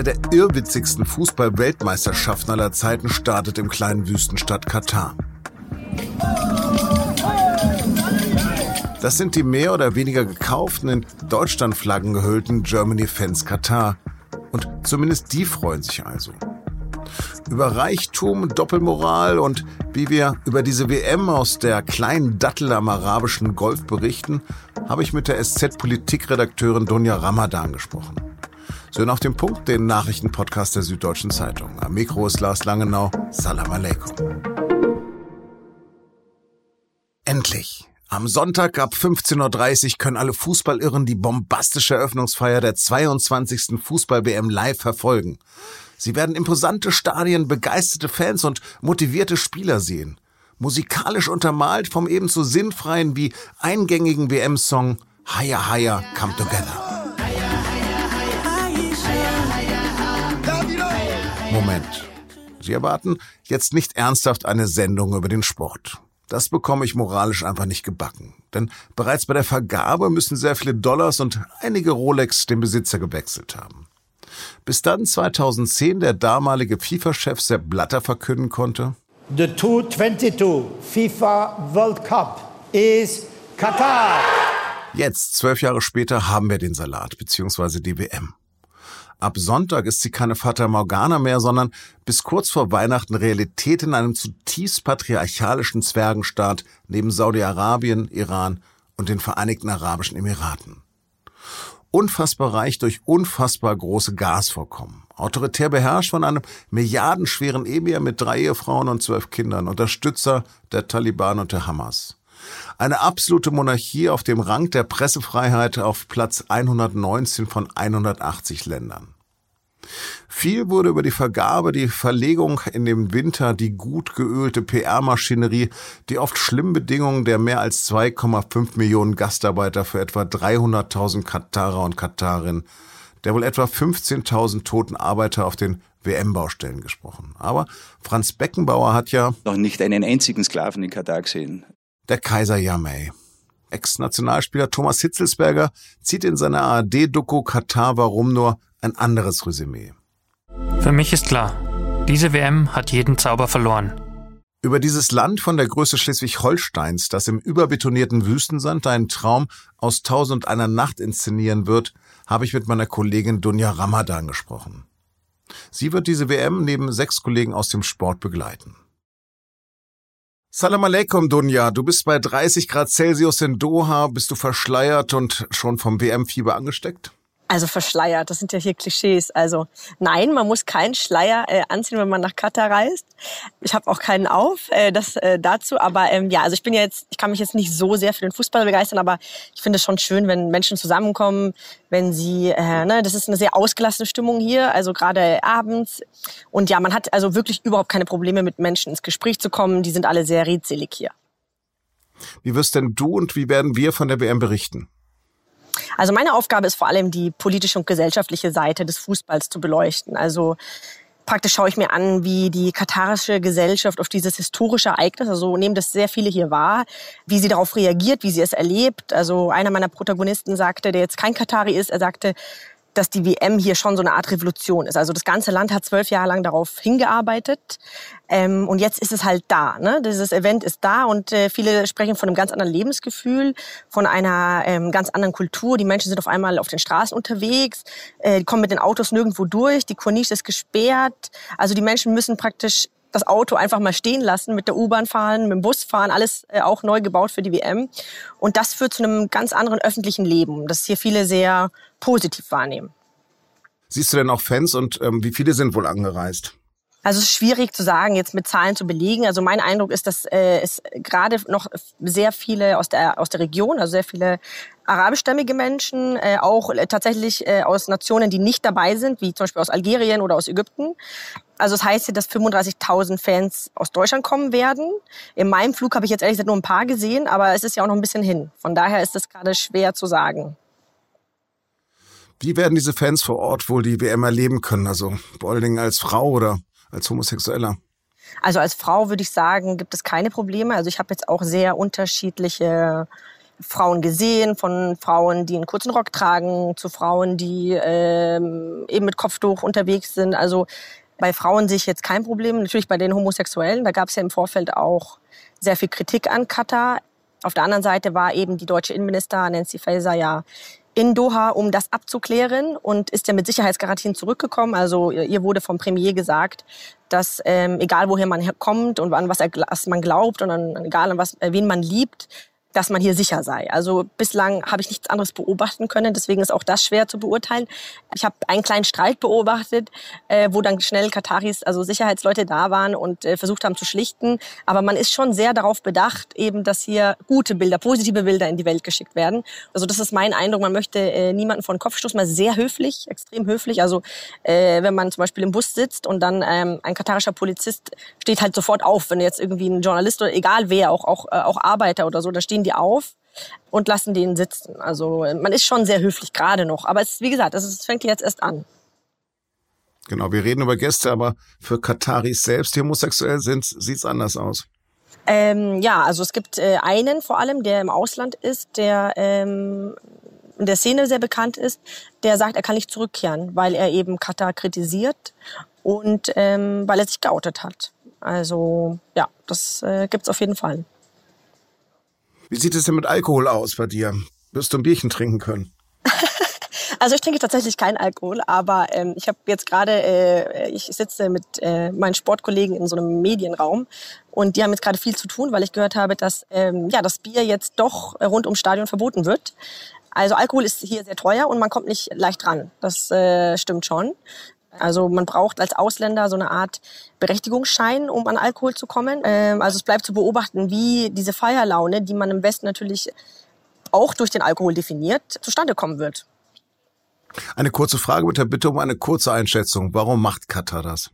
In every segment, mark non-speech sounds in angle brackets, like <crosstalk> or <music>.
Eine der irrwitzigsten Fußball-Weltmeisterschaften aller Zeiten startet im kleinen Wüstenstadt Katar. Das sind die mehr oder weniger gekauften, in Deutschland-Flaggen gehüllten Germany-Fans Katar. Und zumindest die freuen sich also. Über Reichtum, Doppelmoral und wie wir über diese WM aus der kleinen Dattel am arabischen Golf berichten, habe ich mit der SZ-Politikredakteurin Dunja Ramadan gesprochen. So auf dem Punkt den Nachrichtenpodcast der Süddeutschen Zeitung. Am Mikro ist Lars Langenau. Salam aleikum. Endlich! Am Sonntag ab 15.30 Uhr können alle Fußballirren die bombastische Eröffnungsfeier der 22. Fußball-WM live verfolgen. Sie werden imposante Stadien, begeisterte Fans und motivierte Spieler sehen. Musikalisch untermalt vom ebenso sinnfreien wie eingängigen WM-Song Higher Higher Come Together. Moment. Sie erwarten jetzt nicht ernsthaft eine Sendung über den Sport. Das bekomme ich moralisch einfach nicht gebacken. Denn bereits bei der Vergabe müssen sehr viele Dollars und einige Rolex den Besitzer gewechselt haben. Bis dann 2010 der damalige FIFA-Chef Sepp Blatter verkünden konnte, The 2022 FIFA World Cup is Qatar. Jetzt, zwölf Jahre später, haben wir den Salat bzw. die WM. Ab Sonntag ist sie keine Fata Morgana mehr, sondern bis kurz vor Weihnachten Realität in einem zutiefst patriarchalischen Zwergenstaat neben Saudi-Arabien, Iran und den Vereinigten Arabischen Emiraten. Unfassbar reich durch unfassbar große Gasvorkommen. Autoritär beherrscht von einem milliardenschweren Emir mit drei Ehefrauen und zwölf Kindern, Unterstützer der Taliban und der Hamas. Eine absolute Monarchie auf dem Rang der Pressefreiheit auf Platz 119 von 180 Ländern. Viel wurde über die Vergabe, die Verlegung in dem Winter, die gut geölte PR-Maschinerie, die oft schlimmen Bedingungen der mehr als 2,5 Millionen Gastarbeiter für etwa 300.000 Katarer und Katarinnen, der wohl etwa 15.000 toten Arbeiter auf den WM-Baustellen gesprochen. Aber Franz Beckenbauer hat ja noch nicht einen einzigen Sklaven in Katar gesehen der Kaiser Yamei. Ex-Nationalspieler Thomas Hitzelsberger zieht in seiner ARD-Doku Katar warum nur ein anderes Resümee. Für mich ist klar, diese WM hat jeden Zauber verloren. Über dieses Land von der Größe Schleswig-Holsteins, das im überbetonierten Wüstensand einen Traum aus Tausend einer Nacht inszenieren wird, habe ich mit meiner Kollegin Dunja Ramadan gesprochen. Sie wird diese WM neben sechs Kollegen aus dem Sport begleiten. Salam alaikum, Dunja. Du bist bei 30 Grad Celsius in Doha. Bist du verschleiert und schon vom WM-Fieber angesteckt? Also verschleiert, das sind ja hier Klischees. Also nein, man muss keinen Schleier äh, anziehen, wenn man nach Katar reist. Ich habe auch keinen auf, äh, das äh, dazu. Aber ähm, ja, also ich bin ja jetzt, ich kann mich jetzt nicht so sehr für den Fußball begeistern, aber ich finde es schon schön, wenn Menschen zusammenkommen, wenn sie, äh, ne, das ist eine sehr ausgelassene Stimmung hier, also gerade abends. Und ja, man hat also wirklich überhaupt keine Probleme mit Menschen ins Gespräch zu kommen. Die sind alle sehr redselig hier. Wie wirst denn du und wie werden wir von der WM berichten? Also meine Aufgabe ist vor allem die politische und gesellschaftliche Seite des Fußballs zu beleuchten. Also praktisch schaue ich mir an, wie die katarische Gesellschaft auf dieses historische Ereignis, also nehmen das sehr viele hier wahr, wie sie darauf reagiert, wie sie es erlebt. Also einer meiner Protagonisten sagte, der jetzt kein Katari ist, er sagte, dass die WM hier schon so eine Art Revolution ist. Also das ganze Land hat zwölf Jahre lang darauf hingearbeitet ähm, und jetzt ist es halt da. Ne? Dieses Event ist da und äh, viele sprechen von einem ganz anderen Lebensgefühl, von einer ähm, ganz anderen Kultur. Die Menschen sind auf einmal auf den Straßen unterwegs, äh, kommen mit den Autos nirgendwo durch, die Corniche ist gesperrt. Also die Menschen müssen praktisch das Auto einfach mal stehen lassen, mit der U-Bahn fahren, mit dem Bus fahren, alles äh, auch neu gebaut für die WM. Und das führt zu einem ganz anderen öffentlichen Leben, das hier viele sehr positiv wahrnehmen. Siehst du denn auch Fans und ähm, wie viele sind wohl angereist? Also es ist schwierig zu sagen, jetzt mit Zahlen zu belegen. Also mein Eindruck ist, dass äh, es gerade noch sehr viele aus der aus der Region, also sehr viele arabischstämmige Menschen, äh, auch tatsächlich äh, aus Nationen, die nicht dabei sind, wie zum Beispiel aus Algerien oder aus Ägypten. Also es das heißt hier, dass 35.000 Fans aus Deutschland kommen werden. In meinem Flug habe ich jetzt ehrlich gesagt nur ein paar gesehen, aber es ist ja auch noch ein bisschen hin. Von daher ist es gerade schwer zu sagen. Wie werden diese Fans vor Ort wohl die WM erleben können? Also vor allen Dingen als Frau oder als Homosexueller? Also als Frau würde ich sagen, gibt es keine Probleme. Also ich habe jetzt auch sehr unterschiedliche Frauen gesehen, von Frauen, die einen kurzen Rock tragen, zu Frauen, die ähm, eben mit Kopftuch unterwegs sind. Also bei Frauen sehe ich jetzt kein Problem. Natürlich bei den Homosexuellen, da gab es ja im Vorfeld auch sehr viel Kritik an Katar. Auf der anderen Seite war eben die deutsche Innenminister Nancy Faeser ja in Doha, um das abzuklären und ist ja mit Sicherheitsgarantien zurückgekommen. Also ihr wurde vom Premier gesagt, dass ähm, egal woher man kommt und an was, er, was man glaubt und an, egal an was, wen man liebt, dass man hier sicher sei. Also bislang habe ich nichts anderes beobachten können, deswegen ist auch das schwer zu beurteilen. Ich habe einen kleinen Streit beobachtet, äh, wo dann schnell Kataris, also Sicherheitsleute da waren und äh, versucht haben zu schlichten. Aber man ist schon sehr darauf bedacht, eben, dass hier gute Bilder, positive Bilder in die Welt geschickt werden. Also das ist mein Eindruck. Man möchte äh, niemanden vor den Kopf stoßen, mal sehr höflich, extrem höflich. Also äh, wenn man zum Beispiel im Bus sitzt und dann ähm, ein katarischer Polizist steht halt sofort auf, wenn jetzt irgendwie ein Journalist oder egal wer, auch auch, äh, auch Arbeiter oder so, da stehen die auf und lassen den sitzen. Also man ist schon sehr höflich gerade noch. Aber es, wie gesagt, es fängt jetzt erst an. Genau, wir reden über Gäste, aber für Kataris selbst, die homosexuell sind, sieht es anders aus. Ähm, ja, also es gibt äh, einen vor allem, der im Ausland ist, der ähm, in der Szene sehr bekannt ist, der sagt, er kann nicht zurückkehren, weil er eben Katar kritisiert und ähm, weil er sich geoutet hat. Also ja, das äh, gibt's auf jeden Fall. Wie sieht es denn mit Alkohol aus bei dir? Wirst du ein Bierchen trinken können? <laughs> Also ich trinke tatsächlich keinen Alkohol, aber ähm, ich habe jetzt gerade, äh, ich sitze mit äh, meinen Sportkollegen in so einem Medienraum und die haben jetzt gerade viel zu tun, weil ich gehört habe, dass ähm, ja das Bier jetzt doch rund ums Stadion verboten wird. Also Alkohol ist hier sehr teuer und man kommt nicht leicht dran. Das äh, stimmt schon. Also man braucht als Ausländer so eine Art Berechtigungsschein, um an Alkohol zu kommen. Ähm, also es bleibt zu beobachten, wie diese Feierlaune, die man im Westen natürlich auch durch den Alkohol definiert, zustande kommen wird. Eine kurze Frage mit der Bitte um eine kurze Einschätzung. Warum macht Katar das?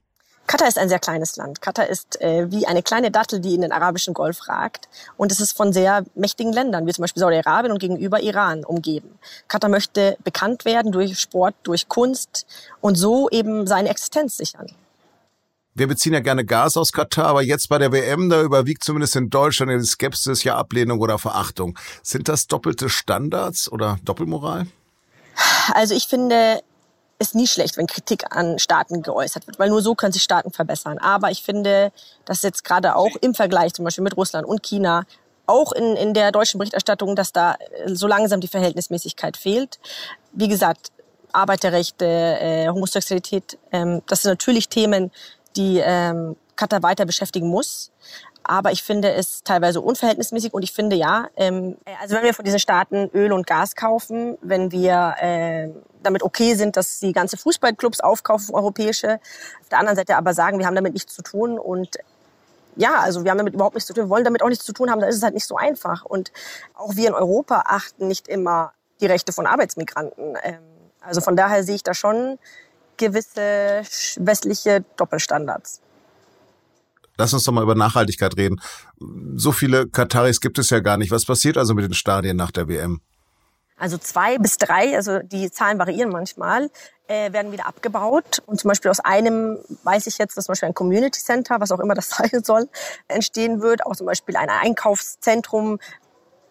Katar ist ein sehr kleines Land. Katar ist äh, wie eine kleine Dattel, die in den arabischen Golf ragt. Und es ist von sehr mächtigen Ländern, wie zum Beispiel Saudi-Arabien und gegenüber Iran umgeben. Katar möchte bekannt werden durch Sport, durch Kunst und so eben seine Existenz sichern. Wir beziehen ja gerne Gas aus Katar, aber jetzt bei der WM, da überwiegt zumindest in Deutschland die Skepsis, ja Ablehnung oder Verachtung. Sind das doppelte Standards oder Doppelmoral? Also ich finde, ist nie schlecht, wenn Kritik an Staaten geäußert wird, weil nur so können sich Staaten verbessern. Aber ich finde, dass jetzt gerade auch im Vergleich zum Beispiel mit Russland und China, auch in, in der deutschen Berichterstattung, dass da äh, so langsam die Verhältnismäßigkeit fehlt. Wie gesagt, Arbeiterrechte, äh, Homosexualität, ähm, das sind natürlich Themen, die ähm, Katar weiter beschäftigen muss aber ich finde es teilweise unverhältnismäßig und ich finde ja, ähm, also wenn wir von diesen Staaten Öl und Gas kaufen, wenn wir äh, damit okay sind, dass die ganze Fußballclubs aufkaufen, europäische, auf der anderen Seite aber sagen, wir haben damit nichts zu tun und ja, also wir haben damit überhaupt nichts zu tun, wir wollen damit auch nichts zu tun haben, dann ist es halt nicht so einfach. Und auch wir in Europa achten nicht immer die Rechte von Arbeitsmigranten. Ähm, also von daher sehe ich da schon gewisse westliche Doppelstandards. Lass uns doch mal über Nachhaltigkeit reden. So viele Kataris gibt es ja gar nicht. Was passiert also mit den Stadien nach der WM? Also zwei bis drei, also die Zahlen variieren manchmal, äh, werden wieder abgebaut. Und zum Beispiel aus einem weiß ich jetzt, dass zum Beispiel ein Community Center, was auch immer das <laughs> sein soll, entstehen wird. Auch zum Beispiel ein Einkaufszentrum.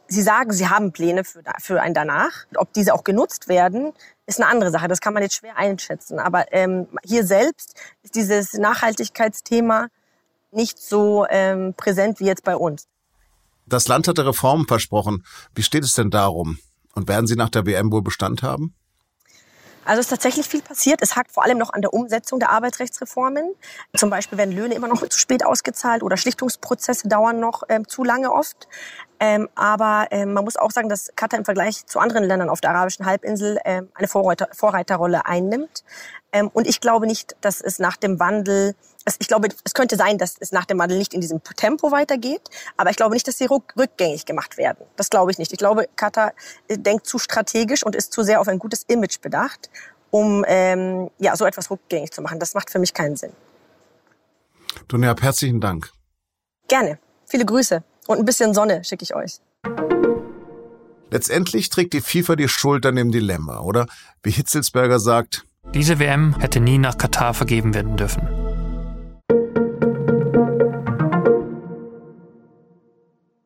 Sie sagen, Sie haben Pläne für, für ein danach. Ob diese auch genutzt werden, ist eine andere Sache. Das kann man jetzt schwer einschätzen. Aber ähm, hier selbst ist dieses Nachhaltigkeitsthema nicht so ähm, präsent wie jetzt bei uns. Das Land hatte Reformen versprochen. Wie steht es denn darum? Und werden sie nach der WM wohl Bestand haben? Also es ist tatsächlich viel passiert. Es hakt vor allem noch an der Umsetzung der Arbeitsrechtsreformen. Zum Beispiel werden Löhne immer noch zu spät ausgezahlt oder Schlichtungsprozesse dauern noch ähm, zu lange oft. Ähm, aber ähm, man muss auch sagen, dass Katar im Vergleich zu anderen Ländern auf der arabischen Halbinsel ähm, eine Vorreiter Vorreiterrolle einnimmt. Ähm, und ich glaube nicht, dass es nach dem Wandel, ich glaube, es könnte sein, dass es nach dem Wandel nicht in diesem Tempo weitergeht, aber ich glaube nicht, dass sie rückgängig gemacht werden. Das glaube ich nicht. Ich glaube, Katar äh, denkt zu strategisch und ist zu sehr auf ein gutes Image bedacht, um ähm, ja, so etwas rückgängig zu machen. Das macht für mich keinen Sinn. Dunja, herzlichen Dank. Gerne. Viele Grüße und ein bisschen Sonne schicke ich euch. Letztendlich trägt die FIFA die Schuld an dem Dilemma, oder? Wie Hitzelsberger sagt, diese WM hätte nie nach Katar vergeben werden dürfen.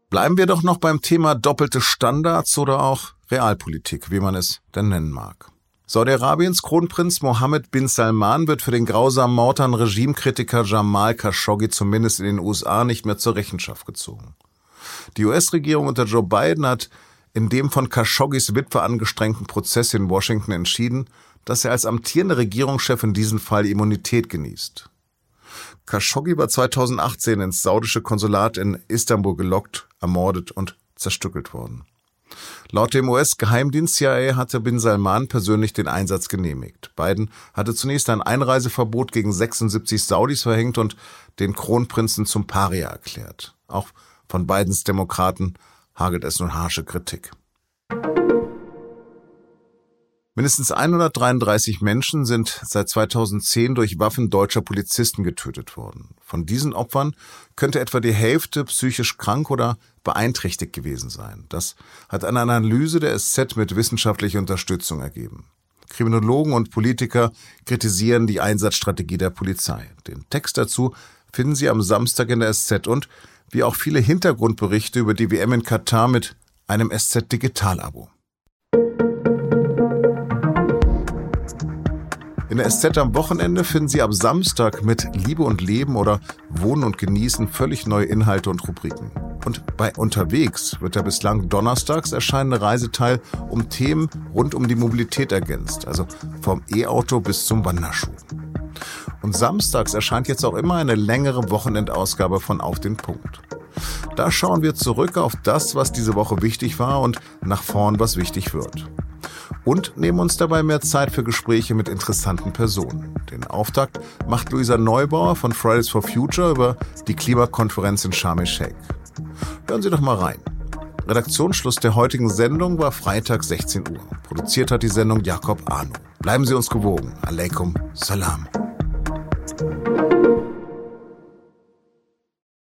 Bleiben wir doch noch beim Thema doppelte Standards oder auch Realpolitik, wie man es denn nennen mag. Saudi-Arabiens Kronprinz Mohammed bin Salman wird für den grausamen Mord an Regimekritiker Jamal Khashoggi zumindest in den USA nicht mehr zur Rechenschaft gezogen. Die US-Regierung unter Joe Biden hat in dem von Khashoggis Witwe angestrengten Prozess in Washington entschieden, dass er als amtierender Regierungschef in diesem Fall Immunität genießt. Khashoggi war 2018 ins saudische Konsulat in Istanbul gelockt, ermordet und zerstückelt worden. Laut dem US-Geheimdienst CIA hatte Bin Salman persönlich den Einsatz genehmigt. Biden hatte zunächst ein Einreiseverbot gegen 76 Saudis verhängt und den Kronprinzen zum Paria erklärt. Auch von Bidens Demokraten hagelt es nun harsche Kritik. Mindestens 133 Menschen sind seit 2010 durch Waffen deutscher Polizisten getötet worden. Von diesen Opfern könnte etwa die Hälfte psychisch krank oder beeinträchtigt gewesen sein. Das hat eine Analyse der SZ mit wissenschaftlicher Unterstützung ergeben. Kriminologen und Politiker kritisieren die Einsatzstrategie der Polizei. Den Text dazu finden Sie am Samstag in der SZ und wie auch viele Hintergrundberichte über die WM in Katar mit einem SZ In der SZ am Wochenende finden Sie ab Samstag mit Liebe und Leben oder Wohnen und Genießen völlig neue Inhalte und Rubriken. Und bei Unterwegs wird der bislang donnerstags erscheinende Reiseteil um Themen rund um die Mobilität ergänzt, also vom E-Auto bis zum Wanderschuh. Und samstags erscheint jetzt auch immer eine längere Wochenendausgabe von Auf den Punkt. Da schauen wir zurück auf das, was diese Woche wichtig war und nach vorn, was wichtig wird. Und nehmen uns dabei mehr Zeit für Gespräche mit interessanten Personen. Den Auftakt macht Luisa Neubauer von Fridays for Future über die Klimakonferenz in Sharm el-Sheikh. Hören Sie doch mal rein. Redaktionsschluss der heutigen Sendung war Freitag 16 Uhr. Produziert hat die Sendung Jakob Arno. Bleiben Sie uns gewogen. Aleikum Salam.